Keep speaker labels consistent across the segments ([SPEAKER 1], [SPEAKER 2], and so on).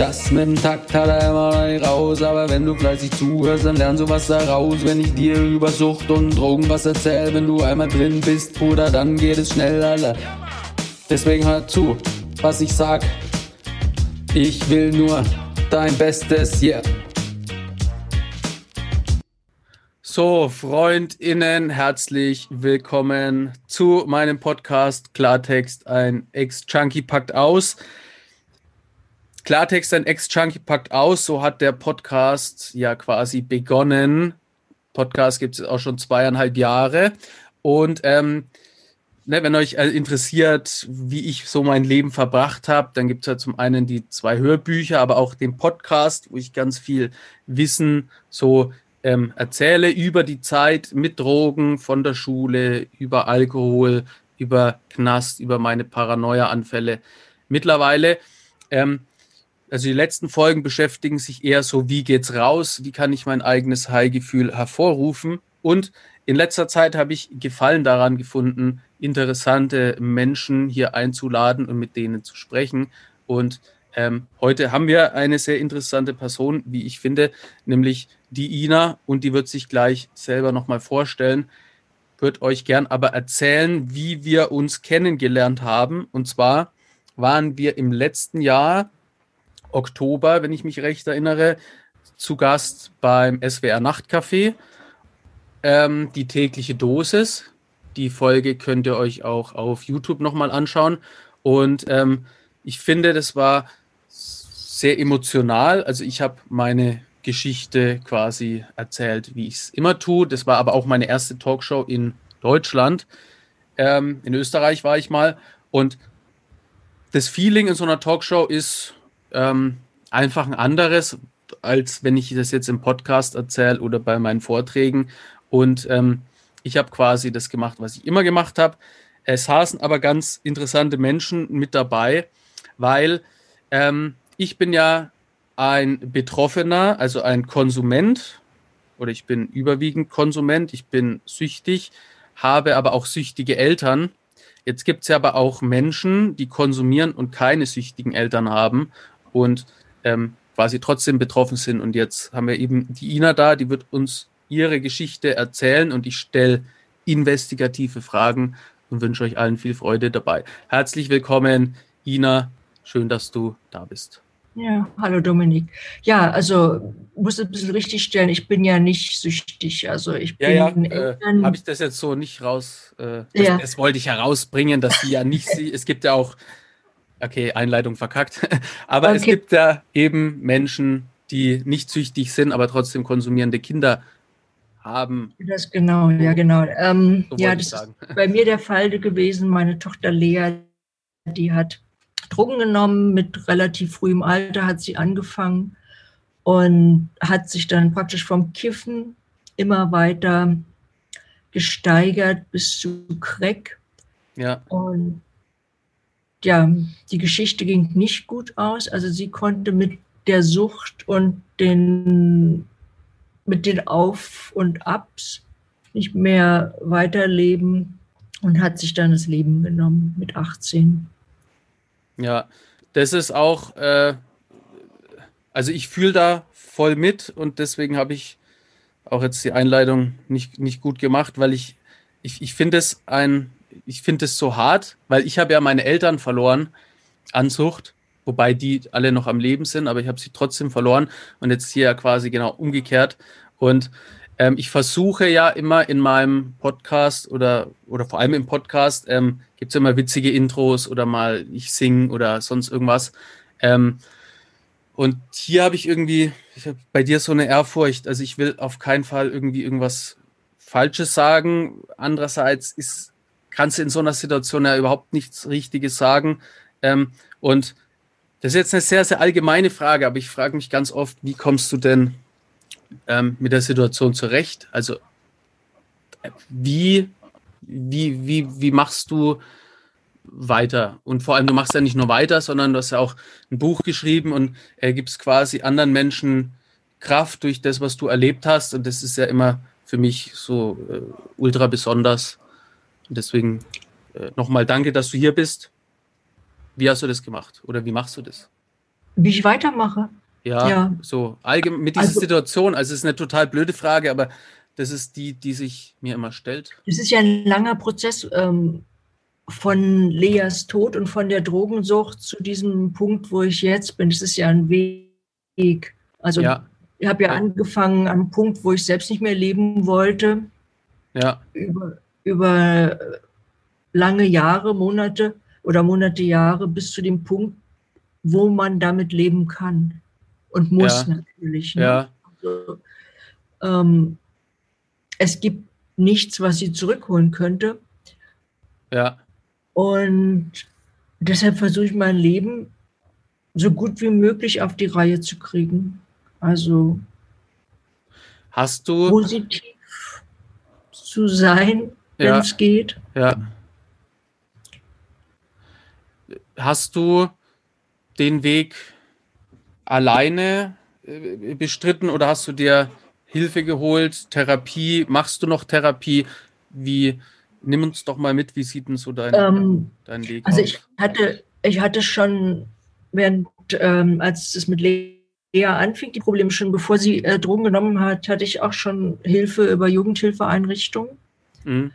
[SPEAKER 1] Das mit dem Takt hat er immer noch nicht raus, aber wenn du fleißig zuhörst, dann lernst du was daraus. Wenn ich dir über Sucht und Drogen was erzähl, wenn du einmal drin bist, Bruder, dann geht es schnell, Alter. Deswegen hör zu, was ich sag. Ich will nur dein Bestes, yeah. So, FreundInnen, herzlich willkommen zu meinem Podcast Klartext. Ein Ex-Chunky packt aus. Klartext, ein Ex-Chunky packt aus. So hat der Podcast ja quasi begonnen. Podcast gibt es auch schon zweieinhalb Jahre. Und ähm, ne, wenn euch äh, interessiert, wie ich so mein Leben verbracht habe, dann gibt es ja zum einen die zwei Hörbücher, aber auch den Podcast, wo ich ganz viel Wissen so ähm, erzähle über die Zeit mit Drogen von der Schule, über Alkohol, über Knast, über meine Paranoia-Anfälle. Mittlerweile ähm, also die letzten Folgen beschäftigen sich eher so, wie geht's raus, wie kann ich mein eigenes High-Gefühl hervorrufen. Und in letzter Zeit habe ich Gefallen daran gefunden, interessante Menschen hier einzuladen und mit denen zu sprechen. Und ähm, heute haben wir eine sehr interessante Person, wie ich finde, nämlich die Ina und die wird sich gleich selber nochmal vorstellen. Wird euch gern aber erzählen, wie wir uns kennengelernt haben. Und zwar waren wir im letzten Jahr Oktober, wenn ich mich recht erinnere, zu Gast beim SWR Nachtcafé. Ähm, die tägliche Dosis. Die Folge könnt ihr euch auch auf YouTube nochmal anschauen. Und ähm, ich finde, das war sehr emotional. Also ich habe meine Geschichte quasi erzählt, wie ich es immer tue. Das war aber auch meine erste Talkshow in Deutschland. Ähm, in Österreich war ich mal. Und das Feeling in so einer Talkshow ist ähm, einfach ein anderes, als wenn ich das jetzt im Podcast erzähle oder bei meinen Vorträgen. Und ähm, ich habe quasi das gemacht, was ich immer gemacht habe. Es saßen aber ganz interessante Menschen mit dabei, weil ähm, ich bin ja ein Betroffener, also ein Konsument oder ich bin überwiegend Konsument, ich bin süchtig, habe aber auch süchtige Eltern. Jetzt gibt es ja aber auch Menschen, die konsumieren und keine süchtigen Eltern haben und ähm, quasi trotzdem betroffen sind. Und jetzt haben wir eben die Ina da, die wird uns ihre Geschichte erzählen und ich stelle investigative Fragen und wünsche euch allen viel Freude dabei. Herzlich willkommen, Ina. Schön, dass du da bist.
[SPEAKER 2] Ja, hallo Dominik. Ja, also muss ein bisschen richtig stellen, ich bin ja nicht süchtig. Also ich bin
[SPEAKER 1] ja, ja, äh, habe ich das jetzt so nicht raus. Äh, das, ja. das wollte ich herausbringen, dass sie ja nicht. Es gibt ja auch okay, Einleitung verkackt. aber okay. es gibt ja eben Menschen, die nicht süchtig sind, aber trotzdem konsumierende Kinder haben.
[SPEAKER 2] Das genau, ja genau. Ähm, so ja, das ist bei mir der Fall gewesen. Meine Tochter Lea, die hat Drogen genommen mit relativ frühem Alter, hat sie angefangen und hat sich dann praktisch vom Kiffen immer weiter gesteigert bis zu Crack. Ja. Und ja, die Geschichte ging nicht gut aus. Also sie konnte mit der Sucht und den, mit den Auf und Abs nicht mehr weiterleben und hat sich dann das Leben genommen mit 18.
[SPEAKER 1] Ja, das ist auch, äh, also ich fühle da voll mit und deswegen habe ich auch jetzt die Einleitung nicht, nicht gut gemacht, weil ich, ich, ich finde es ein, ich finde es so hart, weil ich habe ja meine Eltern verloren an Sucht, wobei die alle noch am Leben sind, aber ich habe sie trotzdem verloren und jetzt hier ja quasi genau umgekehrt. Und ähm, ich versuche ja immer in meinem Podcast oder, oder vor allem im Podcast ähm, gibt es immer witzige Intros oder mal ich singe oder sonst irgendwas. Ähm, und hier habe ich irgendwie, ich habe bei dir so eine Ehrfurcht. Also ich will auf keinen Fall irgendwie irgendwas Falsches sagen. Andererseits ist kannst du in so einer Situation ja überhaupt nichts Richtiges sagen. Ähm, und das ist jetzt eine sehr, sehr allgemeine Frage, aber ich frage mich ganz oft, wie kommst du denn ähm, mit der Situation zurecht? Also wie, wie, wie, wie machst du weiter? Und vor allem, du machst ja nicht nur weiter, sondern du hast ja auch ein Buch geschrieben und er gibt quasi anderen Menschen Kraft durch das, was du erlebt hast. Und das ist ja immer für mich so äh, ultra besonders. Und deswegen äh, nochmal danke, dass du hier bist. Wie hast du das gemacht? Oder wie machst du das?
[SPEAKER 2] Wie ich weitermache?
[SPEAKER 1] Ja, ja. so allgemein mit dieser also, Situation. Also es ist eine total blöde Frage, aber das ist die, die sich mir immer stellt.
[SPEAKER 2] Es ist ja ein langer Prozess ähm, von Leas Tod und von der Drogensucht zu diesem Punkt, wo ich jetzt bin. Es ist ja ein Weg. Also ja. ich habe ja, angefangen am Punkt, wo ich selbst nicht mehr leben wollte.
[SPEAKER 1] Ja.
[SPEAKER 2] Über, über lange Jahre, Monate oder Monate, Jahre bis zu dem Punkt, wo man damit leben kann und muss ja. natürlich.
[SPEAKER 1] Ne? Ja. Also,
[SPEAKER 2] ähm, es gibt nichts, was sie zurückholen könnte.
[SPEAKER 1] Ja.
[SPEAKER 2] Und deshalb versuche ich mein Leben so gut wie möglich auf die Reihe zu kriegen. Also
[SPEAKER 1] hast du
[SPEAKER 2] positiv zu sein, wenn es geht.
[SPEAKER 1] Ja. Hast du den Weg alleine äh, bestritten oder hast du dir Hilfe geholt, Therapie, machst du noch Therapie? Wie, nimm uns doch mal mit, wie sieht denn so dein, ähm, dein Weg
[SPEAKER 2] also aus? Also ich hatte, ich hatte schon, während, ähm, als es mit Lea anfing, die Probleme schon, bevor sie äh, Drogen genommen hat, hatte ich auch schon Hilfe über Jugendhilfeeinrichtungen. Mhm.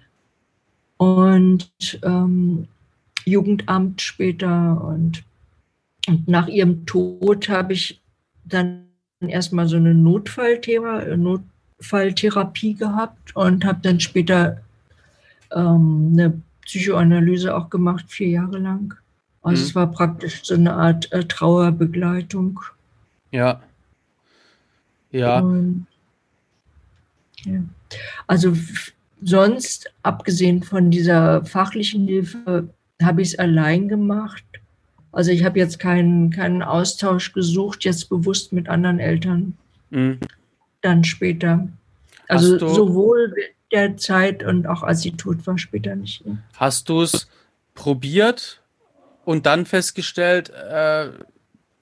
[SPEAKER 2] Und ähm, Jugendamt später und, und nach ihrem Tod habe ich dann erstmal so eine Notfallthema, Notfalltherapie gehabt und habe dann später ähm, eine Psychoanalyse auch gemacht, vier Jahre lang. Also mhm. es war praktisch so eine Art äh, Trauerbegleitung.
[SPEAKER 1] Ja. Ja. Und,
[SPEAKER 2] ja. Also sonst, abgesehen von dieser fachlichen Hilfe, habe ich es allein gemacht also ich habe jetzt keinen, keinen Austausch gesucht, jetzt bewusst mit anderen Eltern. Mhm. Dann später. Also sowohl der Zeit und auch als sie tot war, später nicht.
[SPEAKER 1] Hast du es probiert und dann festgestellt, äh,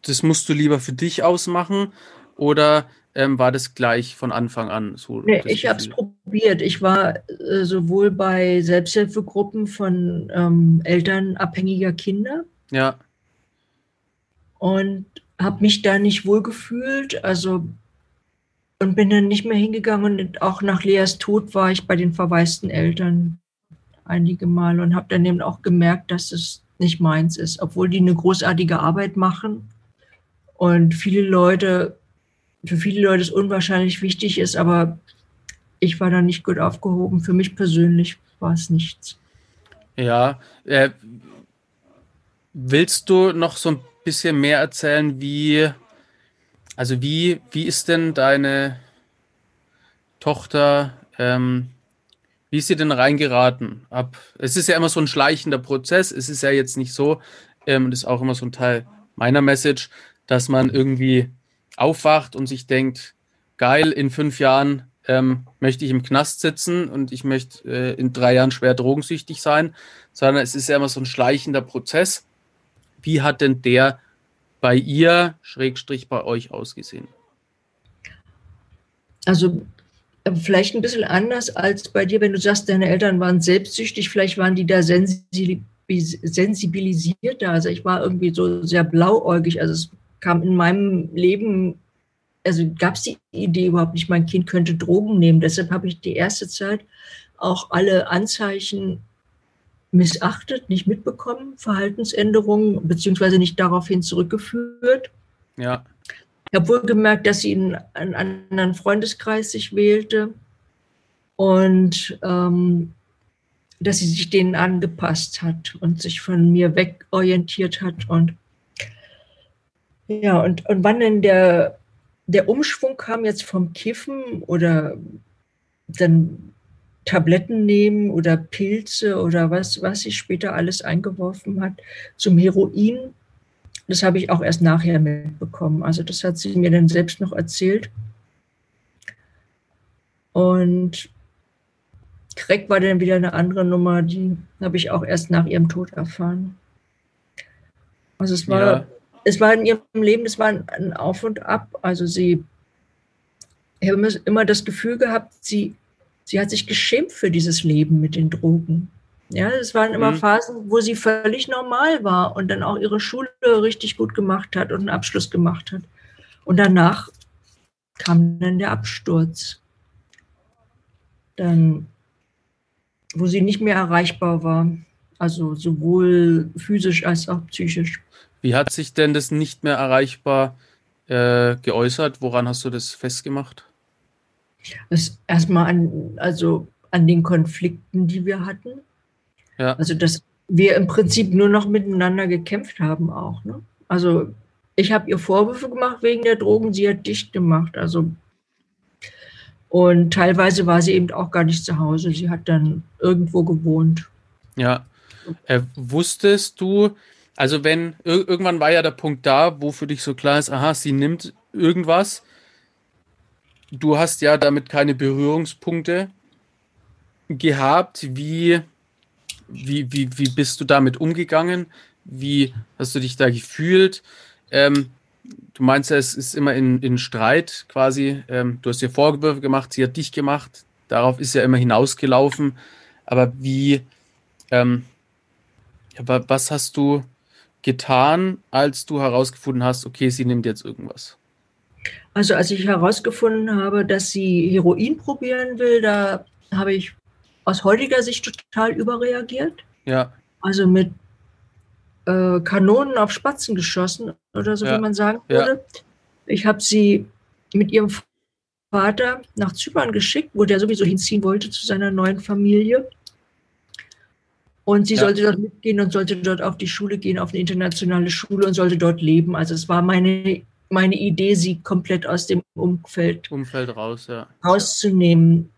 [SPEAKER 1] das musst du lieber für dich ausmachen? Oder ähm, war das gleich von Anfang an so?
[SPEAKER 2] Nee, ich habe es probiert. Ich war äh, sowohl bei Selbsthilfegruppen von ähm, Eltern abhängiger Kinder.
[SPEAKER 1] Ja
[SPEAKER 2] und habe mich da nicht wohl gefühlt. Also und bin dann nicht mehr hingegangen und auch nach Leas Tod war ich bei den verwaisten Eltern einige Mal und habe dann eben auch gemerkt, dass es nicht meins ist, obwohl die eine großartige Arbeit machen und viele Leute, für viele Leute es unwahrscheinlich wichtig ist, aber ich war da nicht gut aufgehoben. Für mich persönlich war es nichts.
[SPEAKER 1] Ja, äh, willst du noch so ein bisschen mehr erzählen, wie, also wie, wie ist denn deine Tochter, ähm, wie ist sie denn reingeraten? Ab, es ist ja immer so ein schleichender Prozess. Es ist ja jetzt nicht so, ähm, das ist auch immer so ein Teil meiner Message, dass man irgendwie aufwacht und sich denkt, geil, in fünf Jahren ähm, möchte ich im Knast sitzen und ich möchte äh, in drei Jahren schwer drogensüchtig sein, sondern es ist ja immer so ein schleichender Prozess wie hat denn der bei ihr, Schrägstrich bei euch ausgesehen?
[SPEAKER 2] Also äh, vielleicht ein bisschen anders als bei dir, wenn du sagst, deine Eltern waren selbstsüchtig, vielleicht waren die da sensibilisierter. Also ich war irgendwie so sehr blauäugig. Also es kam in meinem Leben, also gab es die Idee überhaupt nicht, mein Kind könnte Drogen nehmen. Deshalb habe ich die erste Zeit auch alle Anzeichen missachtet, nicht mitbekommen, Verhaltensänderungen, beziehungsweise nicht daraufhin zurückgeführt.
[SPEAKER 1] Ja.
[SPEAKER 2] Ich habe wohl gemerkt, dass sie in einen anderen Freundeskreis sich wählte und ähm, dass sie sich denen angepasst hat und sich von mir wegorientiert hat. Und ja, und, und wann denn der, der Umschwung kam jetzt vom Kiffen oder dann Tabletten nehmen oder Pilze oder was, was sie später alles eingeworfen hat zum Heroin. Das habe ich auch erst nachher mitbekommen. Also das hat sie mir dann selbst noch erzählt. Und Crack war dann wieder eine andere Nummer, die habe ich auch erst nach ihrem Tod erfahren. Also es war, ja. Es war in ihrem Leben, es war ein Auf und Ab. Also sie, ich habe immer das Gefühl gehabt, sie, sie hat sich geschämt für dieses Leben mit den Drogen. Ja, es waren immer mhm. Phasen, wo sie völlig normal war und dann auch ihre Schule richtig gut gemacht hat und einen Abschluss gemacht hat. Und danach kam dann der Absturz. Dann, wo sie nicht mehr erreichbar war. Also sowohl physisch als auch psychisch.
[SPEAKER 1] Wie hat sich denn das nicht mehr erreichbar äh, geäußert? Woran hast du das festgemacht?
[SPEAKER 2] Das erstmal an, also an den Konflikten, die wir hatten. Ja. Also, dass wir im Prinzip nur noch miteinander gekämpft haben auch. Ne? Also, ich habe ihr Vorwürfe gemacht wegen der Drogen, sie hat dicht gemacht. Also, und teilweise war sie eben auch gar nicht zu Hause. Sie hat dann irgendwo gewohnt.
[SPEAKER 1] Ja. Äh, wusstest du, also wenn irgendwann war ja der Punkt da, wo für dich so klar ist, aha, sie nimmt irgendwas. Du hast ja damit keine Berührungspunkte gehabt. Wie wie, wie, wie bist du damit umgegangen? Wie hast du dich da gefühlt? Ähm, du meinst ja, es ist immer in, in Streit quasi. Ähm, du hast ihr Vorwürfe gemacht, sie hat dich gemacht. Darauf ist ja immer hinausgelaufen. Aber wie, ähm, was hast du getan, als du herausgefunden hast, okay, sie nimmt jetzt irgendwas?
[SPEAKER 2] Also als ich herausgefunden habe, dass sie Heroin probieren will, da habe ich aus heutiger Sicht total überreagiert.
[SPEAKER 1] Ja.
[SPEAKER 2] Also mit äh, Kanonen auf Spatzen geschossen oder so, ja. wie man sagen würde. Ja. Ich habe sie mit ihrem Vater nach Zypern geschickt, wo der sowieso hinziehen wollte zu seiner neuen Familie. Und sie ja. sollte dort mitgehen und sollte dort auf die Schule gehen, auf eine internationale Schule und sollte dort leben. Also es war meine, meine Idee, sie komplett aus dem Umfeld,
[SPEAKER 1] Umfeld raus, ja.
[SPEAKER 2] rauszunehmen.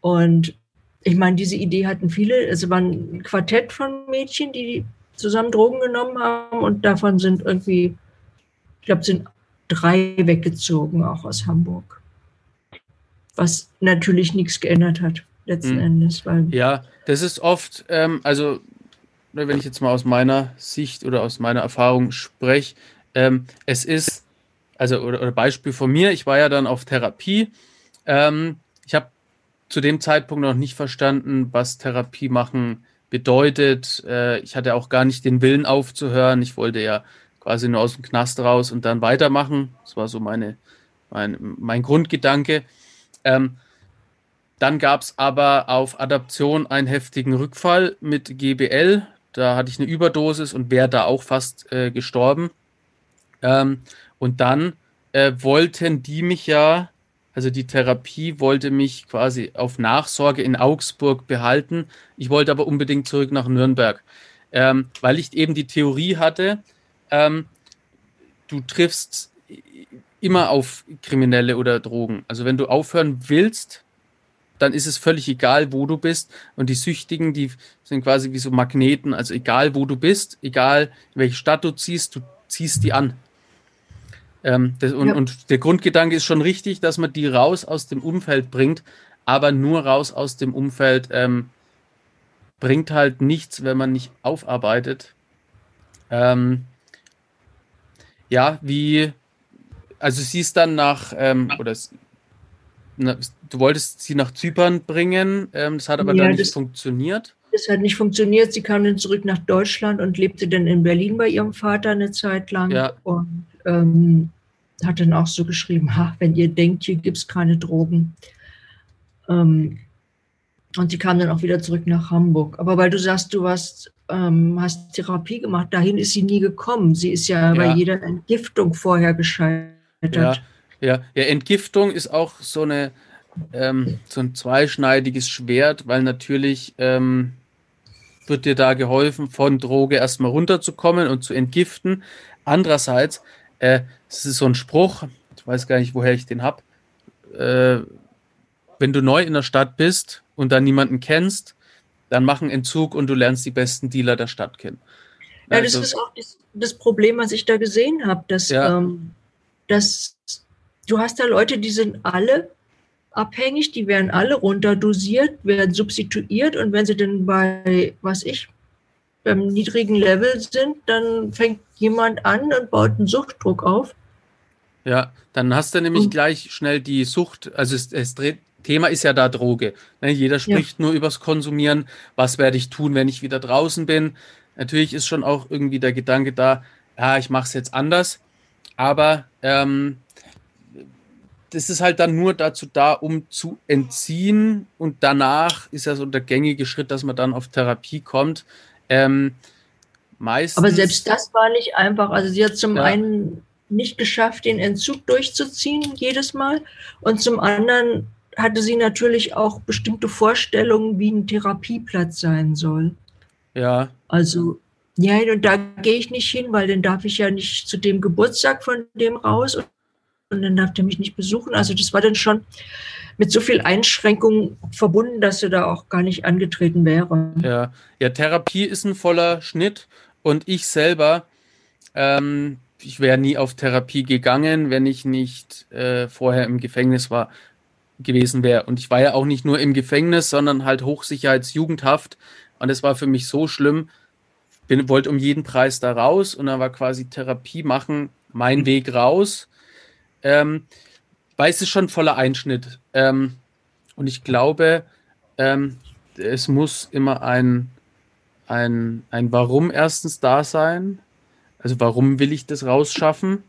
[SPEAKER 2] Und ich meine, diese Idee hatten viele. Es war ein Quartett von Mädchen, die zusammen Drogen genommen haben und davon sind irgendwie, ich glaube, sind drei weggezogen, auch aus Hamburg. Was natürlich nichts geändert hat, letzten mhm. Endes.
[SPEAKER 1] Weil ja, das ist oft, ähm, also wenn ich jetzt mal aus meiner Sicht oder aus meiner Erfahrung spreche, ähm, es ist, also oder, oder, Beispiel von mir, ich war ja dann auf Therapie. Ähm, ich habe zu dem Zeitpunkt noch nicht verstanden, was Therapie machen bedeutet. Äh, ich hatte auch gar nicht den Willen aufzuhören. Ich wollte ja quasi nur aus dem Knast raus und dann weitermachen. Das war so meine, mein, mein Grundgedanke. Ähm, dann gab es aber auf Adaption einen heftigen Rückfall mit GBL. Da hatte ich eine Überdosis und wäre da auch fast äh, gestorben. Ähm, und dann äh, wollten die mich ja also die Therapie wollte mich quasi auf Nachsorge in Augsburg behalten. Ich wollte aber unbedingt zurück nach Nürnberg, ähm, weil ich eben die Theorie hatte, ähm, du triffst immer auf Kriminelle oder Drogen. Also wenn du aufhören willst, dann ist es völlig egal, wo du bist. Und die Süchtigen, die sind quasi wie so Magneten. Also egal, wo du bist, egal in welche Stadt du ziehst, du ziehst die an. Ähm, das, und, ja. und der Grundgedanke ist schon richtig, dass man die raus aus dem Umfeld bringt, aber nur raus aus dem Umfeld ähm, bringt halt nichts, wenn man nicht aufarbeitet. Ähm, ja, wie, also sie ist dann nach, ähm, oder du wolltest sie nach Zypern bringen, ähm, das hat aber ja, dann nicht das, funktioniert.
[SPEAKER 2] Das hat nicht funktioniert. Sie kam dann zurück nach Deutschland und lebte dann in Berlin bei ihrem Vater eine Zeit lang. Ja. Und ähm, hat dann auch so geschrieben, ha, wenn ihr denkt, hier gibt es keine Drogen. Ähm, und sie kam dann auch wieder zurück nach Hamburg. Aber weil du sagst, du warst, ähm, hast Therapie gemacht, dahin ist sie nie gekommen. Sie ist ja, ja. bei jeder Entgiftung vorher gescheitert.
[SPEAKER 1] Ja, ja. ja Entgiftung ist auch so, eine, ähm, so ein zweischneidiges Schwert, weil natürlich ähm, wird dir da geholfen, von Droge erstmal runterzukommen und zu entgiften. Andererseits äh, es ist so ein Spruch, ich weiß gar nicht, woher ich den habe. Äh, wenn du neu in der Stadt bist und dann niemanden kennst, dann mach einen Entzug und du lernst die besten Dealer der Stadt kennen.
[SPEAKER 2] Ja, das also, ist auch das, das, Problem, was ich da gesehen habe, dass, ja. ähm, dass du hast da Leute, die sind alle abhängig, die werden alle runterdosiert, werden substituiert und wenn sie dann bei, was ich, beim niedrigen Level sind, dann fängt jemand an und baut einen Suchtdruck auf.
[SPEAKER 1] Ja, dann hast du nämlich und, gleich schnell die Sucht, also es, es dreht, Thema ist ja da Droge. Ne? Jeder spricht ja. nur übers Konsumieren. Was werde ich tun, wenn ich wieder draußen bin? Natürlich ist schon auch irgendwie der Gedanke da, ja, ich mache es jetzt anders. Aber ähm, das ist halt dann nur dazu da, um zu entziehen. Und danach ist ja so der gängige Schritt, dass man dann auf Therapie kommt. Ähm,
[SPEAKER 2] meistens, Aber selbst das war nicht einfach. Also sie hat zum ja. einen nicht geschafft, den Entzug durchzuziehen jedes Mal. Und zum anderen hatte sie natürlich auch bestimmte Vorstellungen, wie ein Therapieplatz sein soll.
[SPEAKER 1] Ja.
[SPEAKER 2] Also, ja, und da gehe ich nicht hin, weil dann darf ich ja nicht zu dem Geburtstag von dem raus und, und dann darf der mich nicht besuchen. Also das war dann schon mit so viel Einschränkungen verbunden, dass sie da auch gar nicht angetreten wäre.
[SPEAKER 1] Ja, ja Therapie ist ein voller Schnitt und ich selber, ähm, ich wäre nie auf Therapie gegangen, wenn ich nicht äh, vorher im Gefängnis war gewesen wäre. Und ich war ja auch nicht nur im Gefängnis, sondern halt Hochsicherheitsjugendhaft. Und es war für mich so schlimm. Bin, wollte um jeden Preis da raus und dann war quasi Therapie machen mein Weg raus. Ähm, weil es ist schon voller Einschnitt. Ähm, und ich glaube, ähm, es muss immer ein, ein, ein Warum erstens da sein. Also warum will ich das rausschaffen?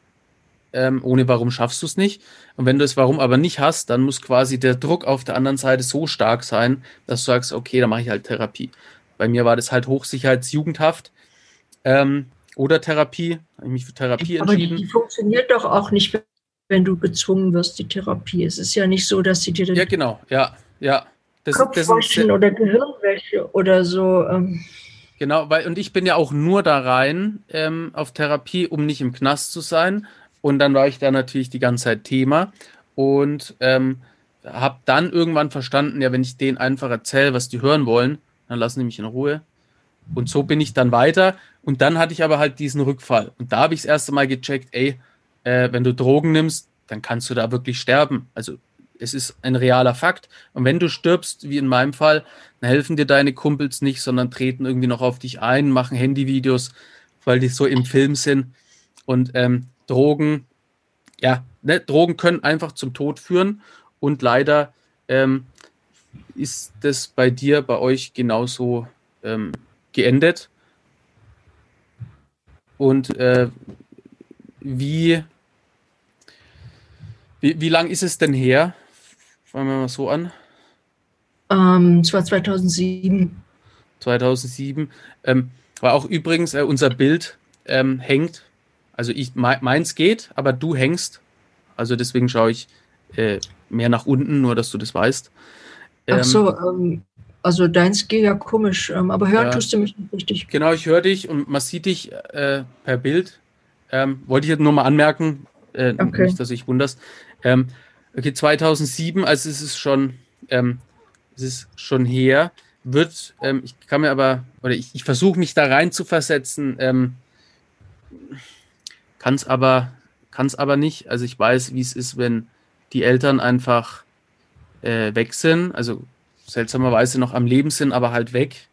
[SPEAKER 1] ähm, ohne Warum schaffst du es nicht. Und wenn du es Warum aber nicht hast, dann muss quasi der Druck auf der anderen Seite so stark sein, dass du sagst, okay, dann mache ich halt Therapie. Bei mir war das halt Hochsicherheitsjugendhaft ähm, oder Therapie. Habe ich mich für Therapie
[SPEAKER 2] aber entschieden. Aber die funktioniert doch auch nicht, wenn du gezwungen wirst, die Therapie. Es ist ja nicht so, dass sie dir
[SPEAKER 1] ja genau, ja, ja.
[SPEAKER 2] Das, Kopfwaschen das oder Gehirnwäsche oder so. Ähm.
[SPEAKER 1] Genau, weil und ich bin ja auch nur da rein ähm, auf Therapie, um nicht im Knast zu sein, und dann war ich da natürlich die ganze Zeit Thema und ähm, habe dann irgendwann verstanden, ja, wenn ich denen einfach erzähle, was die hören wollen, dann lassen die mich in Ruhe. Und so bin ich dann weiter. Und dann hatte ich aber halt diesen Rückfall. Und da habe ich das erste Mal gecheckt, ey, äh, wenn du Drogen nimmst, dann kannst du da wirklich sterben. Also es ist ein realer Fakt. Und wenn du stirbst, wie in meinem Fall, dann helfen dir deine Kumpels nicht, sondern treten irgendwie noch auf dich ein, machen Handyvideos, weil die so im Film sind. Und ähm, Drogen, ja, ne, Drogen können einfach zum Tod führen und leider ähm, ist das bei dir, bei euch genauso ähm, geendet. Und äh, wie, wie, wie lang ist es denn her? Fangen wir mal so an.
[SPEAKER 2] Ähm, es war 2007.
[SPEAKER 1] 2007. Ähm, war auch übrigens äh, unser Bild ähm, hängt also ich, meins geht, aber du hängst. Also deswegen schaue ich äh, mehr nach unten, nur dass du das weißt.
[SPEAKER 2] Ähm, Ach so, ähm, also deins geht ja komisch, ähm, aber hören ja, tust du mich nicht richtig.
[SPEAKER 1] Genau, ich höre dich und man sieht dich äh, per Bild. Ähm, wollte ich jetzt nur mal anmerken, äh, okay. nicht, dass ich wunderst. Ähm, okay, 2007, also es ist schon, ähm, es ist schon her, wird, ich kann mir aber, oder ich, ich versuche mich da rein zu versetzen, kann es aber, kann's aber nicht. Also ich weiß, wie es ist, wenn die Eltern einfach äh, weg sind, also seltsamerweise noch am Leben sind, aber halt weg.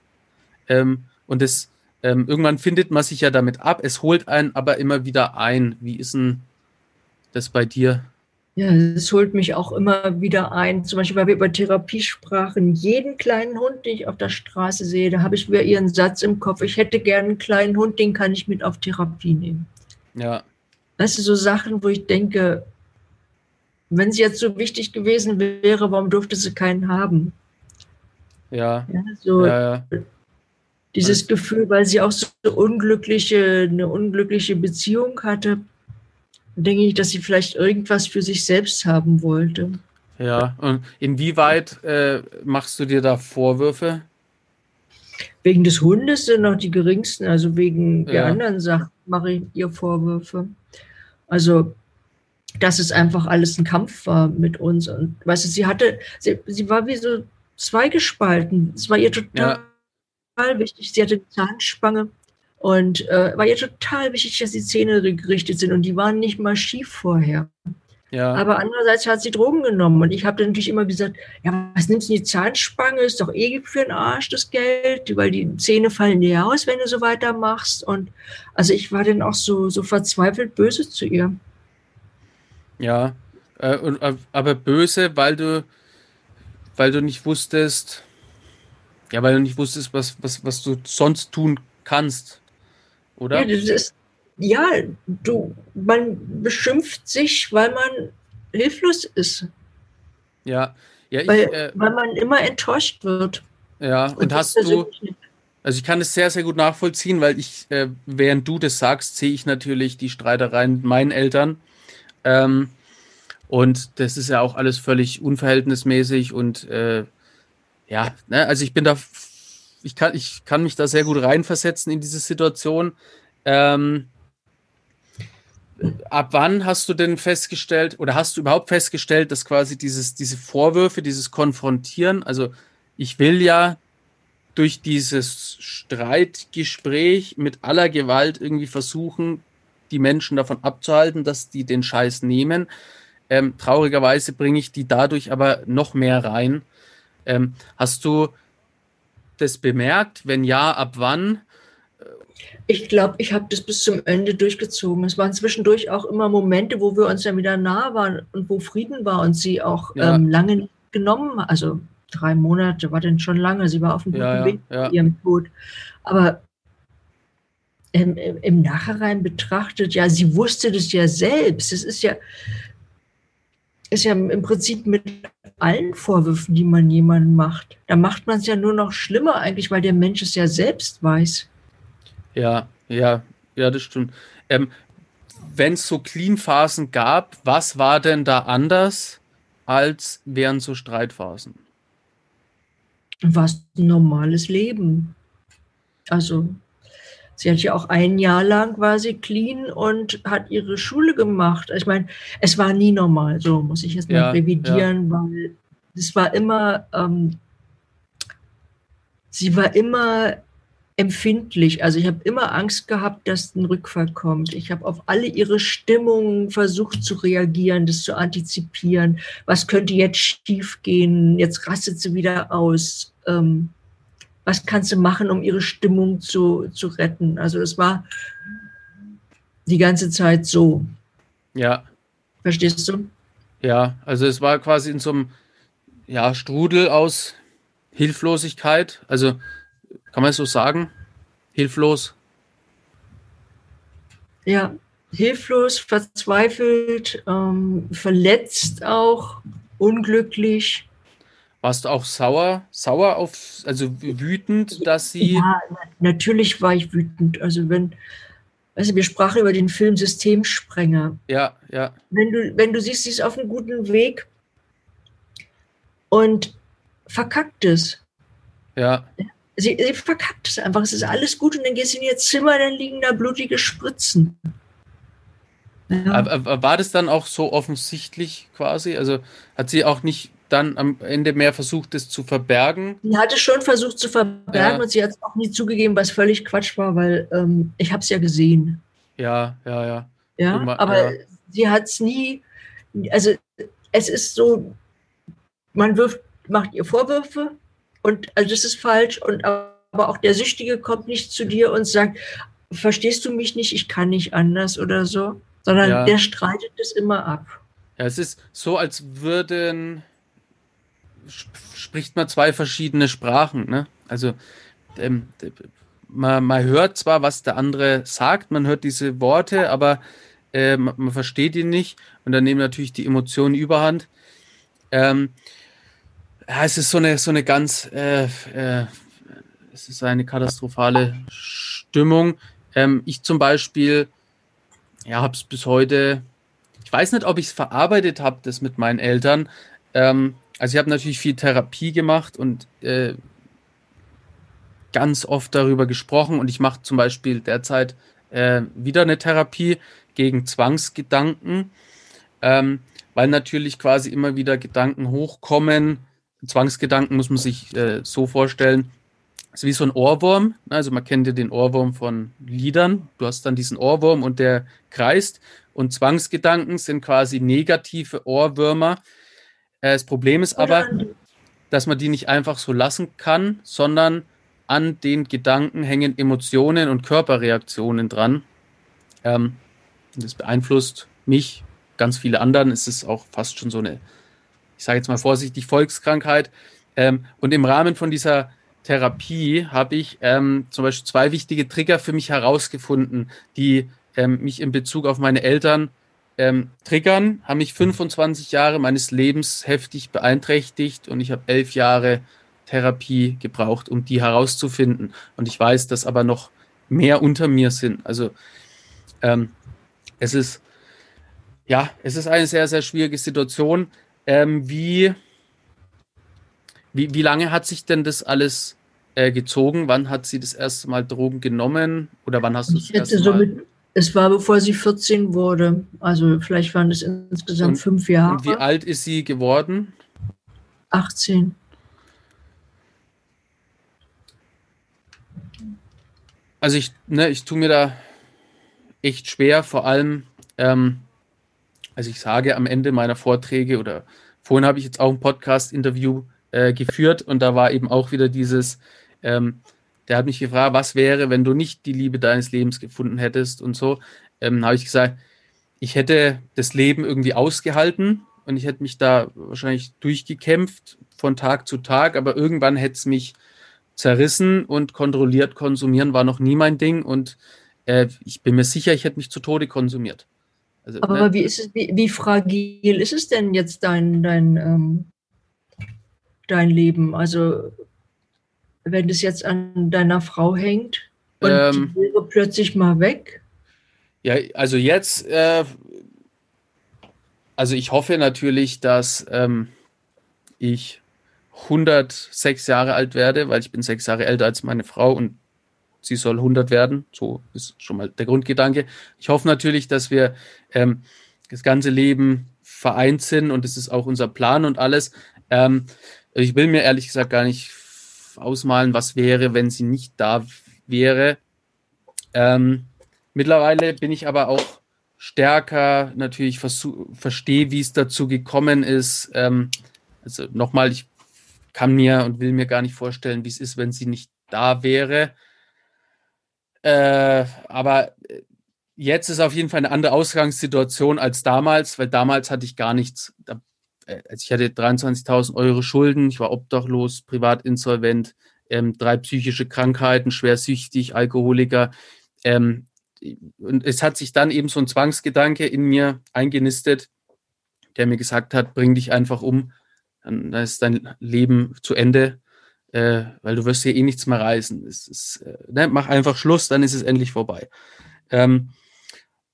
[SPEAKER 1] Ähm, und das ähm, irgendwann findet man sich ja damit ab. Es holt einen aber immer wieder ein. Wie ist denn das bei dir?
[SPEAKER 2] Ja, es holt mich auch immer wieder ein. Zum Beispiel, weil wir über Therapie sprachen. Jeden kleinen Hund, den ich auf der Straße sehe, da habe ich wieder ihren Satz im Kopf. Ich hätte gerne einen kleinen Hund, den kann ich mit auf Therapie nehmen.
[SPEAKER 1] Ja.
[SPEAKER 2] Das sind so Sachen, wo ich denke, wenn sie jetzt so wichtig gewesen wäre, warum durfte sie keinen haben?
[SPEAKER 1] Ja.
[SPEAKER 2] ja, so ja, ja. Dieses Gefühl, weil sie auch so unglückliche, eine unglückliche Beziehung hatte, denke ich, dass sie vielleicht irgendwas für sich selbst haben wollte.
[SPEAKER 1] Ja, und inwieweit äh, machst du dir da Vorwürfe?
[SPEAKER 2] Wegen des Hundes sind noch die geringsten, also wegen ja. der anderen Sachen mache ich ihr Vorwürfe. Also, dass es einfach alles ein Kampf war mit uns. Und weißt du, sie hatte, sie, sie war wie so zweigespalten. Es war ihr total ja. wichtig. Sie hatte eine Zahnspange und äh, war ihr total wichtig, dass die Zähne gerichtet sind und die waren nicht mal schief vorher. Ja. Aber andererseits hat sie Drogen genommen und ich habe dann natürlich immer gesagt, ja, was nimmst du die Zahnspange? Ist doch eh für den Arsch das Geld, weil die Zähne fallen dir aus, wenn du so weitermachst. Und also ich war dann auch so, so verzweifelt böse zu ihr.
[SPEAKER 1] Ja, äh, äh, aber böse, weil du, weil du nicht wusstest, ja, weil du nicht wusstest, was, was, was du sonst tun kannst, oder?
[SPEAKER 2] Ja, das ist, ja, du, man beschimpft sich, weil man hilflos ist.
[SPEAKER 1] Ja, ja
[SPEAKER 2] ich, weil, äh, weil man immer enttäuscht wird.
[SPEAKER 1] Ja, und, und hast du. Also ich kann es sehr, sehr gut nachvollziehen, weil ich, äh, während du das sagst, sehe ich natürlich die Streitereien mit meinen Eltern. Ähm, und das ist ja auch alles völlig unverhältnismäßig und äh, ja, ne, also ich bin da, ich kann, ich kann mich da sehr gut reinversetzen in diese Situation. Ähm, ab wann hast du denn festgestellt oder hast du überhaupt festgestellt, dass quasi dieses, diese Vorwürfe, dieses Konfrontieren, also ich will ja durch dieses Streitgespräch mit aller Gewalt irgendwie versuchen, die Menschen davon abzuhalten, dass die den Scheiß nehmen. Ähm, traurigerweise bringe ich die dadurch aber noch mehr rein. Ähm, hast du das bemerkt? Wenn ja, ab wann?
[SPEAKER 2] Ich glaube, ich habe das bis zum Ende durchgezogen. Es waren zwischendurch auch immer Momente, wo wir uns dann wieder nah waren und wo Frieden war und sie auch ja. ähm, lange genommen, also drei Monate war denn schon lange. Sie war auf dem guten ja, Weg ja, ihrem Tod. Aber im, im Nachhinein betrachtet, ja, sie wusste das ja selbst. Es ist ja, ist ja im Prinzip mit allen Vorwürfen, die man jemandem macht. Da macht man es ja nur noch schlimmer eigentlich, weil der Mensch es ja selbst weiß.
[SPEAKER 1] Ja, ja, ja, das stimmt. Ähm, Wenn es so Clean-Phasen gab, was war denn da anders als während so Streitphasen?
[SPEAKER 2] War ein normales Leben. Also sie hat ja auch ein Jahr lang war sie clean und hat ihre Schule gemacht. Ich meine, es war nie normal, so muss ich jetzt mal ja, revidieren, ja. weil es war immer, ähm, sie war immer empfindlich. Also ich habe immer Angst gehabt, dass ein Rückfall kommt. Ich habe auf alle ihre Stimmungen versucht zu reagieren, das zu antizipieren. Was könnte jetzt schiefgehen? Jetzt rastet sie wieder aus. Ähm, was kannst du machen, um ihre Stimmung zu, zu retten? Also es war die ganze Zeit so.
[SPEAKER 1] Ja.
[SPEAKER 2] Verstehst du?
[SPEAKER 1] Ja, also es war quasi in so einem ja, Strudel aus Hilflosigkeit. Also kann man es so sagen? Hilflos?
[SPEAKER 2] Ja, hilflos, verzweifelt, ähm, verletzt auch, unglücklich.
[SPEAKER 1] Warst du auch sauer, sauer auf, also wütend, dass sie.
[SPEAKER 2] Ja, natürlich war ich wütend. Also wenn, also wir sprachen über den Film Systemsprenger.
[SPEAKER 1] Ja, ja.
[SPEAKER 2] Wenn du, wenn du siehst, sie ist auf einem guten Weg und verkackt es.
[SPEAKER 1] Ja
[SPEAKER 2] sie, sie verkackt es einfach. Es ist alles gut und dann gehst du in ihr Zimmer, dann liegen da blutige Spritzen.
[SPEAKER 1] Ja. War das dann auch so offensichtlich quasi? Also hat sie auch nicht dann am Ende mehr versucht, das zu verbergen?
[SPEAKER 2] Sie hatte schon versucht zu verbergen ja. und sie hat es auch nie zugegeben, was völlig Quatsch war, weil ähm, ich habe es ja gesehen.
[SPEAKER 1] Ja, ja, ja.
[SPEAKER 2] Ja, Immer, aber ja. sie hat es nie, also es ist so, man wirft, macht ihr Vorwürfe, und also das ist falsch. Und aber auch der Süchtige kommt nicht zu dir und sagt, verstehst du mich nicht, ich kann nicht anders oder so, sondern ja. der streitet es immer ab.
[SPEAKER 1] Ja, es ist so, als würden spricht man zwei verschiedene Sprachen. Ne? Also ähm, man, man hört zwar, was der andere sagt, man hört diese Worte, aber äh, man, man, versteht ihn nicht und dann nehmen natürlich die Emotionen überhand. Ähm, ja, es ist so eine, so eine ganz, äh, äh, es ist eine katastrophale Stimmung. Ähm, ich zum Beispiel, ja, habe es bis heute, ich weiß nicht, ob ich es verarbeitet habe, das mit meinen Eltern. Ähm, also ich habe natürlich viel Therapie gemacht und äh, ganz oft darüber gesprochen und ich mache zum Beispiel derzeit äh, wieder eine Therapie gegen Zwangsgedanken, ähm, weil natürlich quasi immer wieder Gedanken hochkommen, Zwangsgedanken muss man sich äh, so vorstellen. ist wie so ein Ohrwurm. Also man kennt ja den Ohrwurm von Liedern. Du hast dann diesen Ohrwurm und der kreist. Und Zwangsgedanken sind quasi negative Ohrwürmer. Äh, das Problem ist aber, dass man die nicht einfach so lassen kann, sondern an den Gedanken hängen Emotionen und Körperreaktionen dran. Ähm, das beeinflusst mich, ganz viele anderen. Es ist auch fast schon so eine, ich sage jetzt mal vorsichtig, Volkskrankheit. Ähm, und im Rahmen von dieser Therapie habe ich ähm, zum Beispiel zwei wichtige Trigger für mich herausgefunden, die ähm, mich in Bezug auf meine Eltern ähm, triggern, haben mich 25 Jahre meines Lebens heftig beeinträchtigt und ich habe elf Jahre Therapie gebraucht, um die herauszufinden. Und ich weiß, dass aber noch mehr unter mir sind. Also ähm, es ist ja, es ist eine sehr, sehr schwierige Situation. Ähm, wie wie, wie lange hat sich denn das alles äh, gezogen? Wann hat sie das erste Mal Drogen genommen? Oder wann hast du
[SPEAKER 2] das erste so Mal? Mit, es war bevor sie 14 wurde. Also vielleicht waren es insgesamt und, fünf Jahre. Und
[SPEAKER 1] wie alt ist sie geworden?
[SPEAKER 2] 18.
[SPEAKER 1] Also ich, ne, ich tue mir da echt schwer, vor allem, ähm, also ich sage am Ende meiner Vorträge oder vorhin habe ich jetzt auch ein Podcast-Interview äh, geführt und da war eben auch wieder dieses, ähm, der hat mich gefragt, was wäre, wenn du nicht die Liebe deines Lebens gefunden hättest und so. Ähm, habe ich gesagt, ich hätte das Leben irgendwie ausgehalten und ich hätte mich da wahrscheinlich durchgekämpft von Tag zu Tag, aber irgendwann hätte es mich zerrissen und kontrolliert konsumieren war noch nie mein Ding und äh, ich bin mir sicher, ich hätte mich zu Tode konsumiert.
[SPEAKER 2] Also, aber ne? wie ist es, wie, wie, fragil ist es denn jetzt dein, dein ähm, dein Leben? Also wenn es jetzt an deiner Frau hängt und ähm, die wäre plötzlich mal weg?
[SPEAKER 1] Ja, also jetzt, äh, also ich hoffe natürlich, dass ähm, ich 106 Jahre alt werde, weil ich bin sechs Jahre älter als meine Frau und sie soll 100 werden. So ist schon mal der Grundgedanke. Ich hoffe natürlich, dass wir ähm, das ganze Leben vereint sind und das ist auch unser Plan und alles. Ähm, ich will mir ehrlich gesagt gar nicht ausmalen, was wäre, wenn sie nicht da wäre. Ähm, mittlerweile bin ich aber auch stärker natürlich verstehe, wie es dazu gekommen ist. Ähm, also nochmal, ich kann mir und will mir gar nicht vorstellen, wie es ist, wenn sie nicht da wäre. Äh, aber jetzt ist auf jeden Fall eine andere Ausgangssituation als damals, weil damals hatte ich gar nichts. Da äh, also ich hatte 23.000 Euro Schulden, ich war obdachlos, privat insolvent, ähm, drei psychische Krankheiten, schwersüchtig, Alkoholiker. Ähm, und es hat sich dann eben so ein Zwangsgedanke in mir eingenistet, der mir gesagt hat, bring dich einfach um, dann, ist dein Leben zu Ende, äh, weil du wirst hier eh nichts mehr reisen. Es ist, äh, ne, mach einfach Schluss, dann ist es endlich vorbei. Ähm,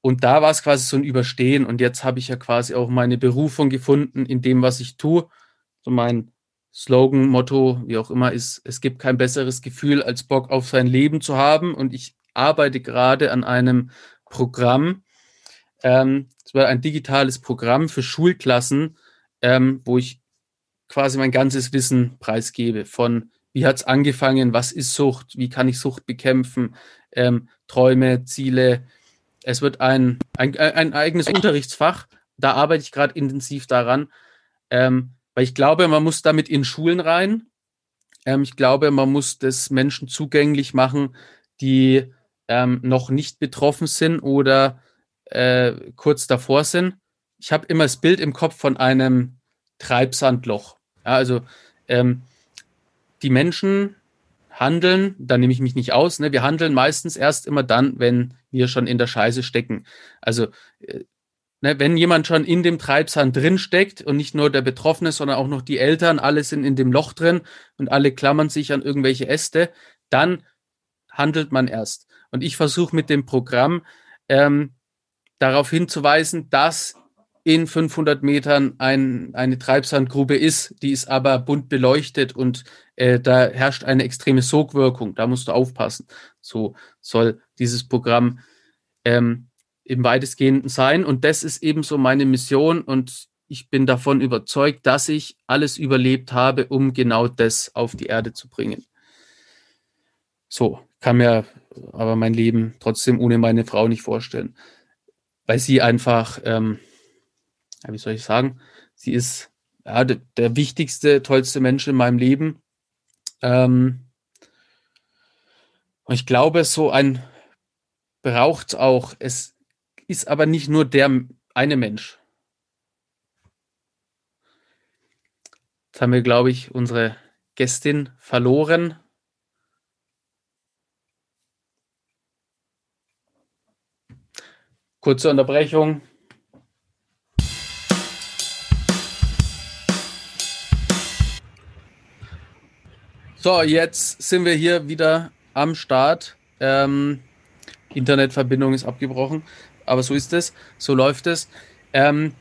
[SPEAKER 1] und da war es quasi so ein Überstehen. Und jetzt habe ich ja quasi auch meine Berufung gefunden in dem, was ich tue. So mein Slogan, Motto, wie auch immer, ist, es gibt kein besseres Gefühl, als Bock auf sein Leben zu haben. Und ich arbeite gerade an einem Programm. Ähm, es war ein digitales Programm für Schulklassen, ähm, wo ich quasi mein ganzes Wissen preisgebe von wie hat es angefangen, was ist Sucht, wie kann ich Sucht bekämpfen, ähm, Träume, Ziele, es wird ein, ein, ein eigenes Unterrichtsfach. Da arbeite ich gerade intensiv daran, ähm, weil ich glaube, man muss damit in Schulen rein. Ähm, ich glaube, man muss das Menschen zugänglich machen, die ähm, noch nicht betroffen sind oder äh, kurz davor sind. Ich habe immer das Bild im Kopf von einem Treibsandloch. Ja, also ähm, die Menschen handeln, da nehme ich mich nicht aus, ne? wir handeln meistens erst immer dann, wenn wir schon in der Scheiße stecken. Also äh, ne, wenn jemand schon in dem Treibsand drin steckt und nicht nur der Betroffene, sondern auch noch die Eltern, alle sind in dem Loch drin und alle klammern sich an irgendwelche Äste, dann handelt man erst. Und ich versuche mit dem Programm ähm, darauf hinzuweisen, dass in 500 Metern ein, eine Treibsandgrube ist, die ist aber bunt beleuchtet und äh, da herrscht eine extreme Sogwirkung. Da musst du aufpassen. So soll dieses Programm ähm, im weitestgehenden sein. Und das ist eben so meine Mission und ich bin davon überzeugt, dass ich alles überlebt habe, um genau das auf die Erde zu bringen. So, kann mir aber mein Leben trotzdem ohne meine Frau nicht vorstellen. Weil sie einfach, ähm, wie soll ich sagen, sie ist ja, der, der wichtigste, tollste Mensch in meinem Leben. Ähm, und ich glaube, so ein braucht auch. Es ist aber nicht nur der eine Mensch. Jetzt haben wir, glaube ich, unsere Gästin verloren. Kurze Unterbrechung. So, jetzt sind wir hier wieder am Start. Ähm, Internetverbindung ist abgebrochen, aber so ist es, so läuft es. Ähm,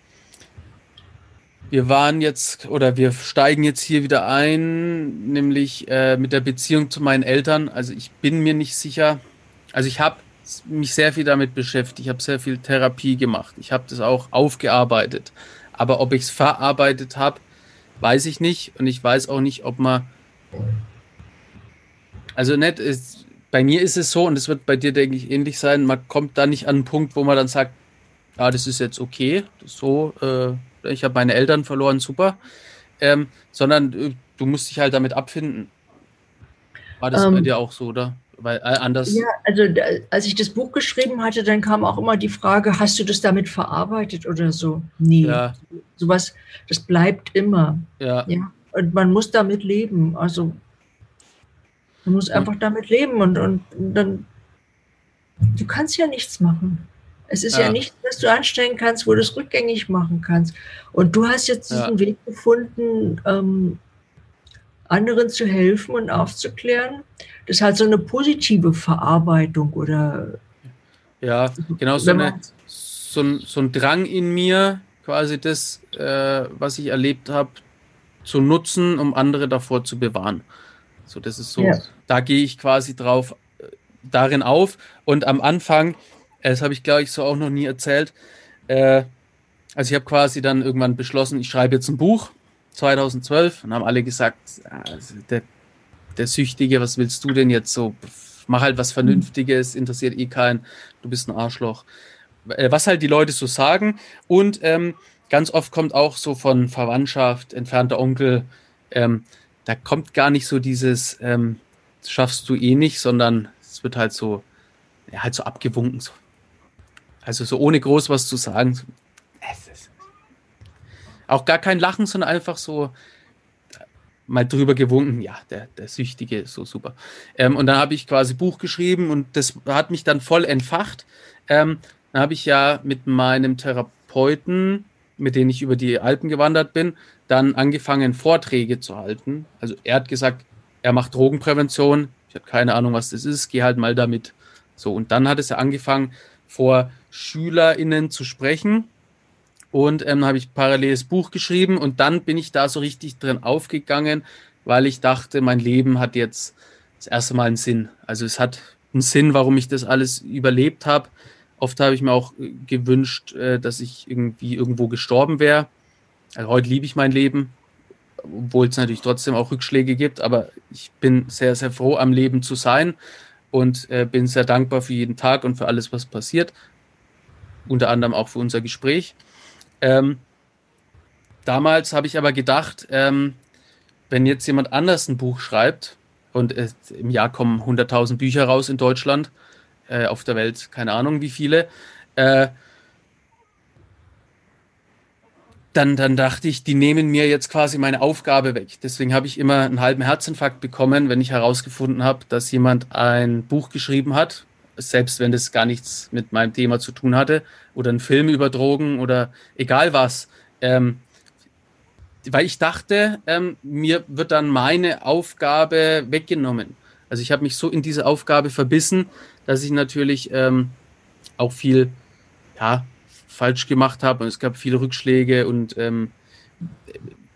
[SPEAKER 1] wir waren jetzt oder wir steigen jetzt hier wieder ein, nämlich äh, mit der Beziehung zu meinen Eltern. Also ich bin mir nicht sicher. Also ich habe mich sehr viel damit beschäftigt. Ich habe sehr viel Therapie gemacht. Ich habe das auch aufgearbeitet. Aber ob ich es verarbeitet habe, weiß ich nicht. Und ich weiß auch nicht, ob man. Also nicht, ist, bei mir ist es so, und das wird bei dir, denke ich, ähnlich sein, man kommt da nicht an einen Punkt, wo man dann sagt, ja, das ist jetzt okay, so, äh, ich habe meine Eltern verloren, super, ähm, sondern äh, du musst dich halt damit abfinden. War das ähm, bei dir auch so, oder? Weil äh, anders.
[SPEAKER 2] Ja, also als ich das Buch geschrieben hatte, dann kam auch immer die Frage, hast du das damit verarbeitet oder so? Nee. Ja. Sowas, das bleibt immer. Ja. ja. Und man muss damit leben. Also man muss einfach damit leben und, und, und dann, du kannst ja nichts machen. Es ist ja. ja nichts, was du anstellen kannst, wo du es rückgängig machen kannst. Und du hast jetzt diesen ja. Weg gefunden, ähm, anderen zu helfen und aufzuklären. Das ist halt so eine positive Verarbeitung oder.
[SPEAKER 1] Ja, genau so, eine, so, ein, so ein Drang in mir, quasi das, äh, was ich erlebt habe, zu nutzen, um andere davor zu bewahren. So, das ist so, ja. da gehe ich quasi drauf, äh, darin auf. Und am Anfang, äh, das habe ich glaube ich so auch noch nie erzählt, äh, also ich habe quasi dann irgendwann beschlossen, ich schreibe jetzt ein Buch, 2012, und haben alle gesagt, also der, der Süchtige, was willst du denn jetzt so? Mach halt was Vernünftiges, interessiert eh keinen, du bist ein Arschloch. Äh, was halt die Leute so sagen. Und ähm, ganz oft kommt auch so von Verwandtschaft, entfernter Onkel, ähm, da kommt gar nicht so dieses, ähm, das schaffst du eh nicht, sondern es wird halt so, ja, halt so abgewunken. So. Also so ohne groß was zu sagen. Auch gar kein Lachen, sondern einfach so mal drüber gewunken, ja, der, der Süchtige, so super. Ähm, und dann habe ich quasi Buch geschrieben und das hat mich dann voll entfacht. Ähm, dann habe ich ja mit meinem Therapeuten, mit dem ich über die Alpen gewandert bin, dann angefangen, Vorträge zu halten. Also er hat gesagt, er macht Drogenprävention. Ich habe keine Ahnung, was das ist. Geh halt mal damit. So, und dann hat es ja angefangen, vor SchülerInnen zu sprechen. Und ähm, habe ich paralleles Buch geschrieben und dann bin ich da so richtig drin aufgegangen, weil ich dachte, mein Leben hat jetzt das erste Mal einen Sinn. Also es hat einen Sinn, warum ich das alles überlebt habe. Oft habe ich mir auch gewünscht, äh, dass ich irgendwie irgendwo gestorben wäre. Also heute liebe ich mein Leben, obwohl es natürlich trotzdem auch Rückschläge gibt, aber ich bin sehr, sehr froh, am Leben zu sein und äh, bin sehr dankbar für jeden Tag und für alles, was passiert. Unter anderem auch für unser Gespräch. Ähm, damals habe ich aber gedacht, ähm, wenn jetzt jemand anders ein Buch schreibt, und äh, im Jahr kommen 100.000 Bücher raus in Deutschland, äh, auf der Welt keine Ahnung wie viele, äh, dann, dann dachte ich, die nehmen mir jetzt quasi meine Aufgabe weg. Deswegen habe ich immer einen halben Herzinfarkt bekommen, wenn ich herausgefunden habe, dass jemand ein Buch geschrieben hat, selbst wenn das gar nichts mit meinem Thema zu tun hatte, oder einen Film über Drogen oder egal was. Ähm, weil ich dachte, ähm, mir wird dann meine Aufgabe weggenommen. Also ich habe mich so in diese Aufgabe verbissen, dass ich natürlich ähm, auch viel ja, falsch gemacht habe und es gab viele Rückschläge und ähm,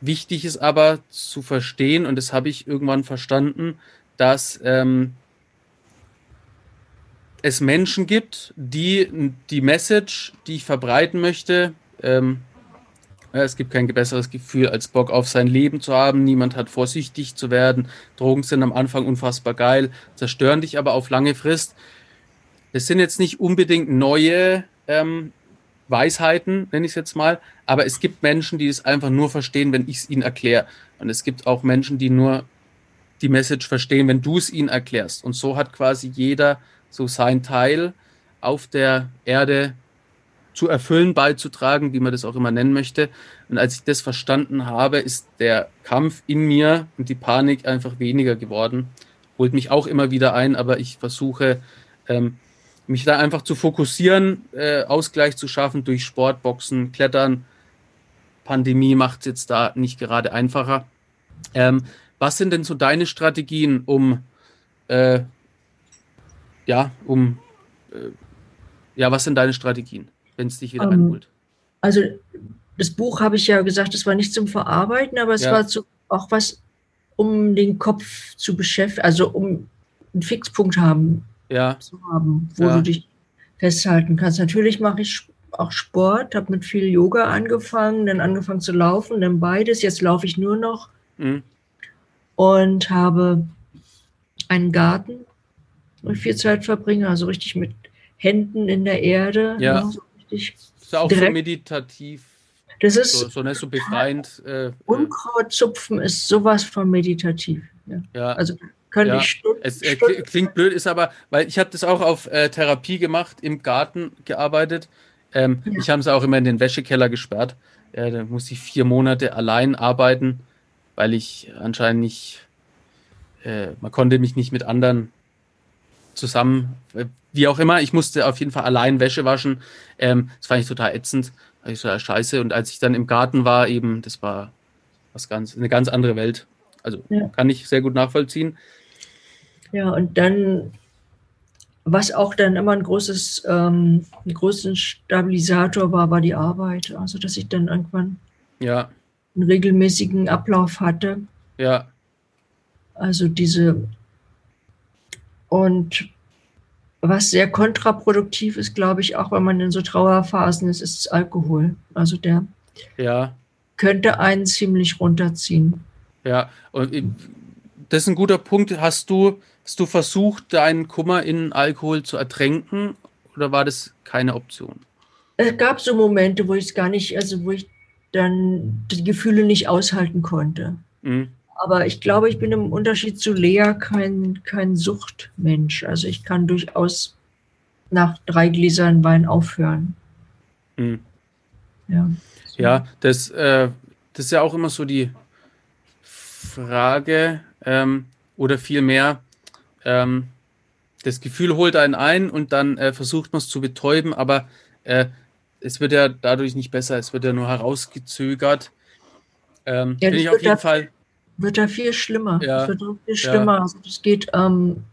[SPEAKER 1] wichtig ist aber zu verstehen und das habe ich irgendwann verstanden, dass ähm, es Menschen gibt, die die Message, die ich verbreiten möchte, ähm, es gibt kein besseres Gefühl, als Bock auf sein Leben zu haben. Niemand hat vorsichtig zu werden. Drogen sind am Anfang unfassbar geil, zerstören dich aber auf lange Frist. Es sind jetzt nicht unbedingt neue ähm, Weisheiten, nenne ich es jetzt mal, aber es gibt Menschen, die es einfach nur verstehen, wenn ich es ihnen erkläre. Und es gibt auch Menschen, die nur die Message verstehen, wenn du es ihnen erklärst. Und so hat quasi jeder so sein Teil auf der Erde zu erfüllen, beizutragen, wie man das auch immer nennen möchte. Und als ich das verstanden habe, ist der Kampf in mir und die Panik einfach weniger geworden. Holt mich auch immer wieder ein, aber ich versuche, ähm, mich da einfach zu fokussieren, äh, Ausgleich zu schaffen durch Sport, Boxen, Klettern. Pandemie macht es jetzt da nicht gerade einfacher. Ähm, was sind denn so deine Strategien, um äh, ja, um äh, ja, was sind deine Strategien, wenn es dich wieder ähm, einholt?
[SPEAKER 2] Also das Buch habe ich ja gesagt, es war nicht zum Verarbeiten, aber es ja. war zu, auch was, um den Kopf zu beschäftigen, also um einen Fixpunkt haben,
[SPEAKER 1] ja.
[SPEAKER 2] zu haben, wo ja. du dich festhalten kannst. Natürlich mache ich auch Sport, habe mit viel Yoga angefangen, dann angefangen zu laufen, dann beides. Jetzt laufe ich nur noch mhm. und habe einen Garten, wo ich viel Zeit verbringe, also richtig mit Händen in der Erde.
[SPEAKER 1] Ja. Ne, richtig ist auch direkt. so meditativ.
[SPEAKER 2] Das ist
[SPEAKER 1] so, so, ne, so befreiend.
[SPEAKER 2] Äh, äh, Unkrautzupfen ist sowas von meditativ. Ja.
[SPEAKER 1] ja.
[SPEAKER 2] Also könnte
[SPEAKER 1] ja.
[SPEAKER 2] ich Stunden,
[SPEAKER 1] Es äh, klingt blöd, ist aber, weil ich habe das auch auf äh, Therapie gemacht, im Garten gearbeitet. Ähm, ja. Ich habe es auch immer in den Wäschekeller gesperrt. Ja, da musste ich vier Monate allein arbeiten, weil ich anscheinend nicht, äh, man konnte mich nicht mit anderen zusammen, äh, wie auch immer. Ich musste auf jeden Fall allein Wäsche waschen. Ähm, das fand ich total ätzend, ich total scheiße. Und als ich dann im Garten war, eben, das war was ganz, eine ganz andere Welt. Also ja. kann ich sehr gut nachvollziehen.
[SPEAKER 2] Ja, und dann, was auch dann immer ein großes, ähm, ein großen Stabilisator war, war die Arbeit. Also dass ich dann irgendwann
[SPEAKER 1] ja.
[SPEAKER 2] einen regelmäßigen Ablauf hatte.
[SPEAKER 1] Ja.
[SPEAKER 2] Also diese und was sehr kontraproduktiv ist, glaube ich, auch wenn man in so Trauerphasen ist, ist Alkohol. Also der
[SPEAKER 1] ja.
[SPEAKER 2] könnte einen ziemlich runterziehen.
[SPEAKER 1] Ja, und das ist ein guter Punkt. Hast du, hast du versucht, deinen Kummer in Alkohol zu ertränken oder war das keine Option?
[SPEAKER 2] Es gab so Momente, wo ich es gar nicht, also wo ich dann die Gefühle nicht aushalten konnte. Mhm. Aber ich glaube, ich bin im Unterschied zu Lea kein, kein Suchtmensch. Also ich kann durchaus nach drei Gläsern Wein aufhören.
[SPEAKER 1] Mhm. Ja. Ja, das, äh, das ist ja auch immer so die Frage ähm, oder vielmehr, ähm, das Gefühl holt einen ein und dann äh, versucht man es zu betäuben, aber äh, es wird ja dadurch nicht besser, es wird ja nur herausgezögert. Ähm, ja, ich auf jeden Fall
[SPEAKER 2] wird da viel schlimmer.
[SPEAKER 1] Ja.
[SPEAKER 2] Das wird viel schlimmer. Ja. Also das geht ähm,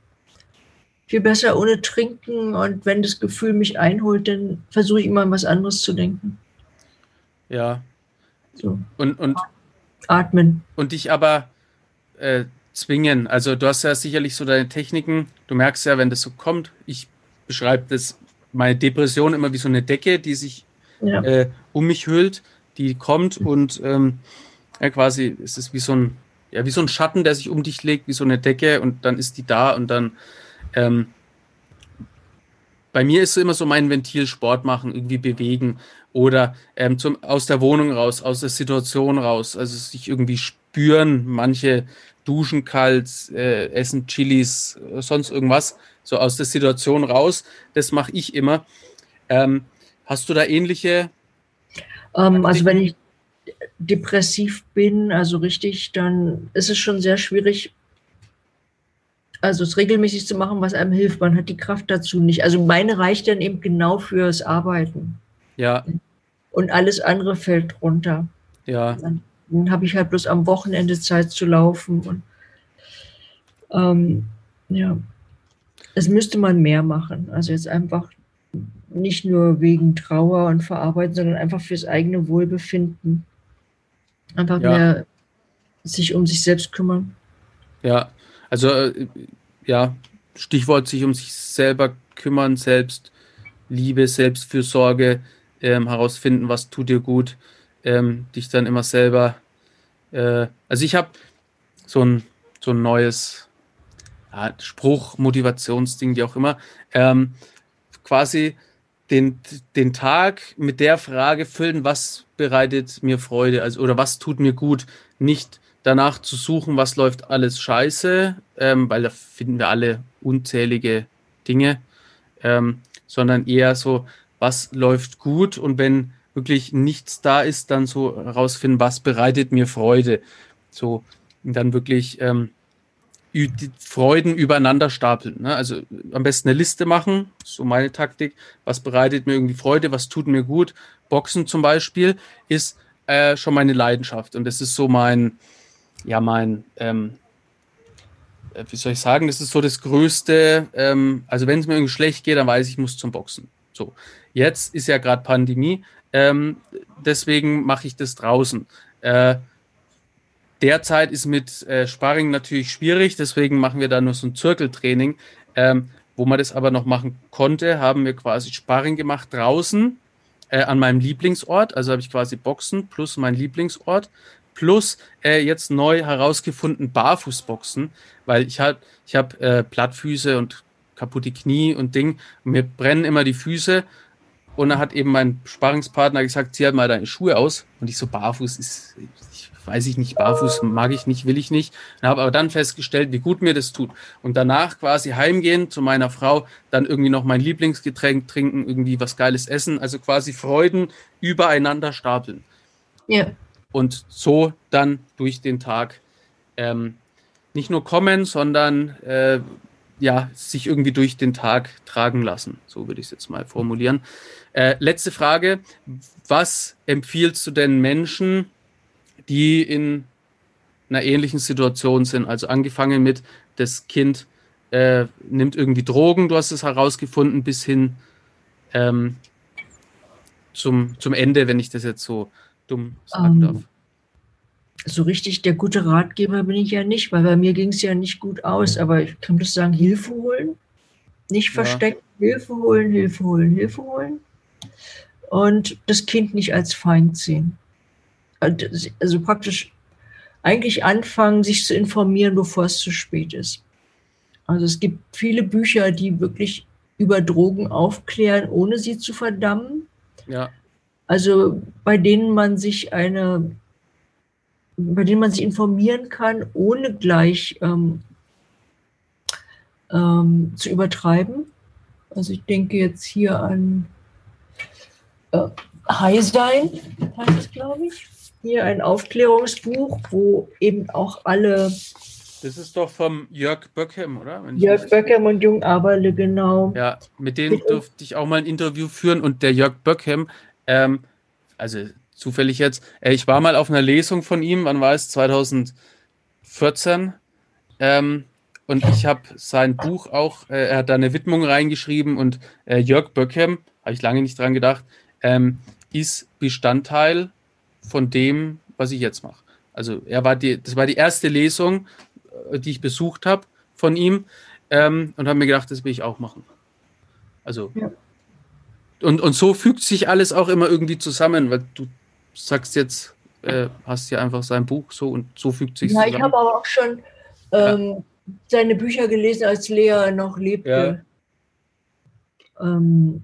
[SPEAKER 2] viel besser ohne Trinken und wenn das Gefühl mich einholt, dann versuche ich immer an was anderes zu denken.
[SPEAKER 1] Ja.
[SPEAKER 2] So.
[SPEAKER 1] Und, und
[SPEAKER 2] atmen.
[SPEAKER 1] Und dich aber äh, zwingen. Also du hast ja sicherlich so deine Techniken. Du merkst ja, wenn das so kommt, ich beschreibe das meine Depression immer wie so eine Decke, die sich ja. äh, um mich hüllt, die kommt und ähm, ja, quasi ist es wie so ein ja, wie so ein Schatten, der sich um dich legt, wie so eine Decke und dann ist die da und dann ähm, bei mir ist es immer so mein Ventil Sport machen, irgendwie bewegen oder ähm, zum, aus der Wohnung raus, aus der Situation raus, also sich irgendwie spüren, manche duschen kalt, äh, essen Chilis, sonst irgendwas, so aus der Situation raus, das mache ich immer. Ähm, hast du da ähnliche?
[SPEAKER 2] Ähm, also wenn ich depressiv bin, also richtig, dann ist es schon sehr schwierig, also es regelmäßig zu machen, was einem hilft. Man hat die Kraft dazu nicht. Also meine reicht dann eben genau fürs Arbeiten.
[SPEAKER 1] Ja.
[SPEAKER 2] Und alles andere fällt runter.
[SPEAKER 1] Ja.
[SPEAKER 2] Dann, dann habe ich halt bloß am Wochenende Zeit zu laufen. Und ähm, ja, es müsste man mehr machen. Also jetzt einfach nicht nur wegen Trauer und Verarbeiten, sondern einfach fürs eigene Wohlbefinden. Einfach ja. mehr sich um sich selbst kümmern.
[SPEAKER 1] Ja, also äh, ja, Stichwort sich um sich selber kümmern, selbst Liebe, Selbstfürsorge, ähm, herausfinden, was tut dir gut. ähm, dich dann immer selber. Äh, also ich habe so ein, so ein neues ja, Spruch, Motivationsding, wie auch immer. Ähm, quasi den, den Tag mit der Frage füllen, was bereitet mir Freude, also oder was tut mir gut, nicht danach zu suchen, was läuft alles scheiße, ähm, weil da finden wir alle unzählige Dinge, ähm, sondern eher so, was läuft gut und wenn wirklich nichts da ist, dann so herausfinden, was bereitet mir Freude. So, dann wirklich ähm, die Freuden übereinander stapeln. Ne? Also am besten eine Liste machen, so meine Taktik. Was bereitet mir irgendwie Freude, was tut mir gut? Boxen zum Beispiel ist äh, schon meine Leidenschaft und das ist so mein, ja, mein, ähm, äh, wie soll ich sagen, das ist so das Größte. Ähm, also wenn es mir irgendwie schlecht geht, dann weiß ich, ich muss zum Boxen. So, jetzt ist ja gerade Pandemie, ähm, deswegen mache ich das draußen. Äh, derzeit ist mit äh, Sparring natürlich schwierig, deswegen machen wir da nur so ein Zirkeltraining. Ähm, wo man das aber noch machen konnte, haben wir quasi Sparring gemacht draußen äh, an meinem Lieblingsort. Also habe ich quasi Boxen plus mein Lieblingsort plus äh, jetzt neu herausgefunden Barfußboxen, weil ich halt ich habe äh, Plattfüße und kaputte Knie und Ding. Mir brennen immer die Füße. Und dann hat eben mein Sparringspartner gesagt, zieh halt mal deine Schuhe aus. Und ich so, barfuß ist, ich, weiß ich nicht, barfuß mag ich nicht, will ich nicht. Und habe aber dann festgestellt, wie gut mir das tut. Und danach quasi heimgehen zu meiner Frau, dann irgendwie noch mein Lieblingsgetränk trinken, irgendwie was Geiles essen. Also quasi Freuden übereinander stapeln. Ja. Und so dann durch den Tag ähm, nicht nur kommen, sondern äh, ja, sich irgendwie durch den Tag tragen lassen. So würde ich es jetzt mal formulieren. Äh, letzte Frage. Was empfiehlst du denn Menschen, die in einer ähnlichen Situation sind? Also angefangen mit, das Kind äh, nimmt irgendwie Drogen, du hast es herausgefunden, bis hin ähm, zum, zum Ende, wenn ich das jetzt so dumm sagen um, ähm, darf
[SPEAKER 2] so richtig der gute Ratgeber bin ich ja nicht, weil bei mir ging es ja nicht gut aus. Aber ich kann bloß sagen, Hilfe holen, nicht verstecken, ja. Hilfe holen, Hilfe holen, Hilfe holen. Und das Kind nicht als Feind sehen. Also praktisch eigentlich anfangen, sich zu informieren, bevor es zu spät ist. Also es gibt viele Bücher, die wirklich über Drogen aufklären, ohne sie zu verdammen. Ja. Also bei denen man sich eine über den man sich informieren kann, ohne gleich ähm, ähm, zu übertreiben. Also ich denke jetzt hier an äh, High Sein, heißt es, glaube ich. Hier ein Aufklärungsbuch, wo eben auch alle.
[SPEAKER 1] Das ist doch vom Jörg Böckham, oder?
[SPEAKER 2] Jörg Böckham und Jung Aberle, genau.
[SPEAKER 1] Ja, mit denen durfte ich auch mal ein Interview führen und der Jörg Böckham, ähm, also zufällig jetzt. Äh, ich war mal auf einer Lesung von ihm, wann war es? 2014. Ähm, und ich habe sein Buch auch, äh, er hat da eine Widmung reingeschrieben und äh, Jörg Böckham, habe ich lange nicht dran gedacht, ähm, ist Bestandteil von dem, was ich jetzt mache. Also er war die, das war die erste Lesung, äh, die ich besucht habe von ihm ähm, und habe mir gedacht, das will ich auch machen. Also ja. und, und so fügt sich alles auch immer irgendwie zusammen, weil du sagst jetzt, äh, hast ja einfach sein Buch so und so fügt sich
[SPEAKER 2] Ja, zusammen. ich habe aber auch schon ähm, ja. seine Bücher gelesen, als Lea noch lebte. Ja. Ähm,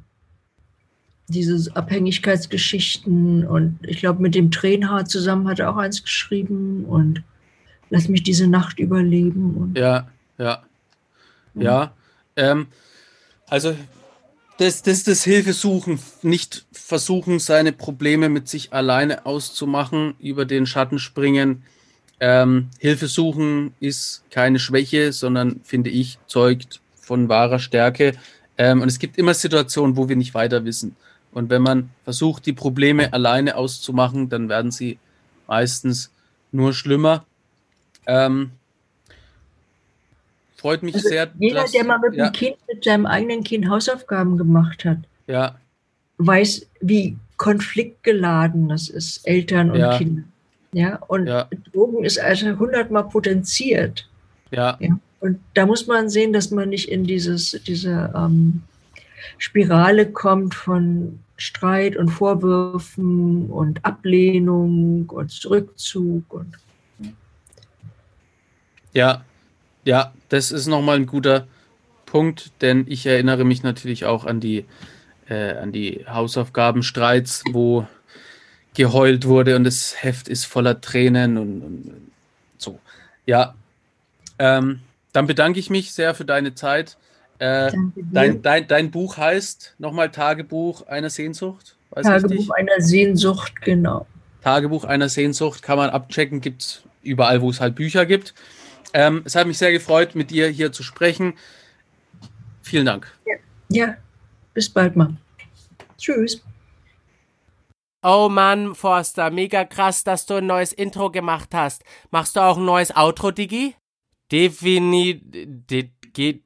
[SPEAKER 2] diese Abhängigkeitsgeschichten und ich glaube, mit dem Tränenhaar zusammen hat er auch eins geschrieben und Lass mich diese Nacht überleben.
[SPEAKER 1] ja, ja. Ja. Ähm, also das, das das Hilfesuchen, nicht versuchen, seine Probleme mit sich alleine auszumachen, über den Schatten springen. Ähm, Hilfe ist keine Schwäche, sondern finde ich, zeugt von wahrer Stärke. Ähm, und es gibt immer Situationen, wo wir nicht weiter wissen. Und wenn man versucht, die Probleme alleine auszumachen, dann werden sie meistens nur schlimmer. Ähm, freut mich also sehr.
[SPEAKER 2] Jeder, dass, der mal mit ja. dem Kind, mit seinem eigenen Kind Hausaufgaben gemacht hat, ja. weiß, wie konfliktgeladen das ist, Eltern und ja. Kinder. Ja, und ja. Drogen ist also hundertmal potenziert. Ja. ja. Und da muss man sehen, dass man nicht in dieses, diese ähm, Spirale kommt von Streit und Vorwürfen und Ablehnung und Rückzug und
[SPEAKER 1] ja, ja, das ist nochmal ein guter Punkt, denn ich erinnere mich natürlich auch an die, äh, an die Hausaufgabenstreits, wo geheult wurde und das Heft ist voller Tränen und, und so. Ja, ähm, dann bedanke ich mich sehr für deine Zeit. Äh, dein, dein, dein Buch heißt nochmal Tagebuch einer Sehnsucht?
[SPEAKER 2] Weiß Tagebuch richtig? einer Sehnsucht, genau.
[SPEAKER 1] Tagebuch einer Sehnsucht kann man abchecken, gibt es überall, wo es halt Bücher gibt. Ähm, es hat mich sehr gefreut, mit dir hier zu sprechen. Vielen Dank.
[SPEAKER 2] Ja, ja. bis bald mal. Tschüss.
[SPEAKER 3] Oh Mann, Forster, mega krass, dass du ein neues Intro gemacht hast. Machst du auch ein neues Outro, Digi? Definitiv. Geht.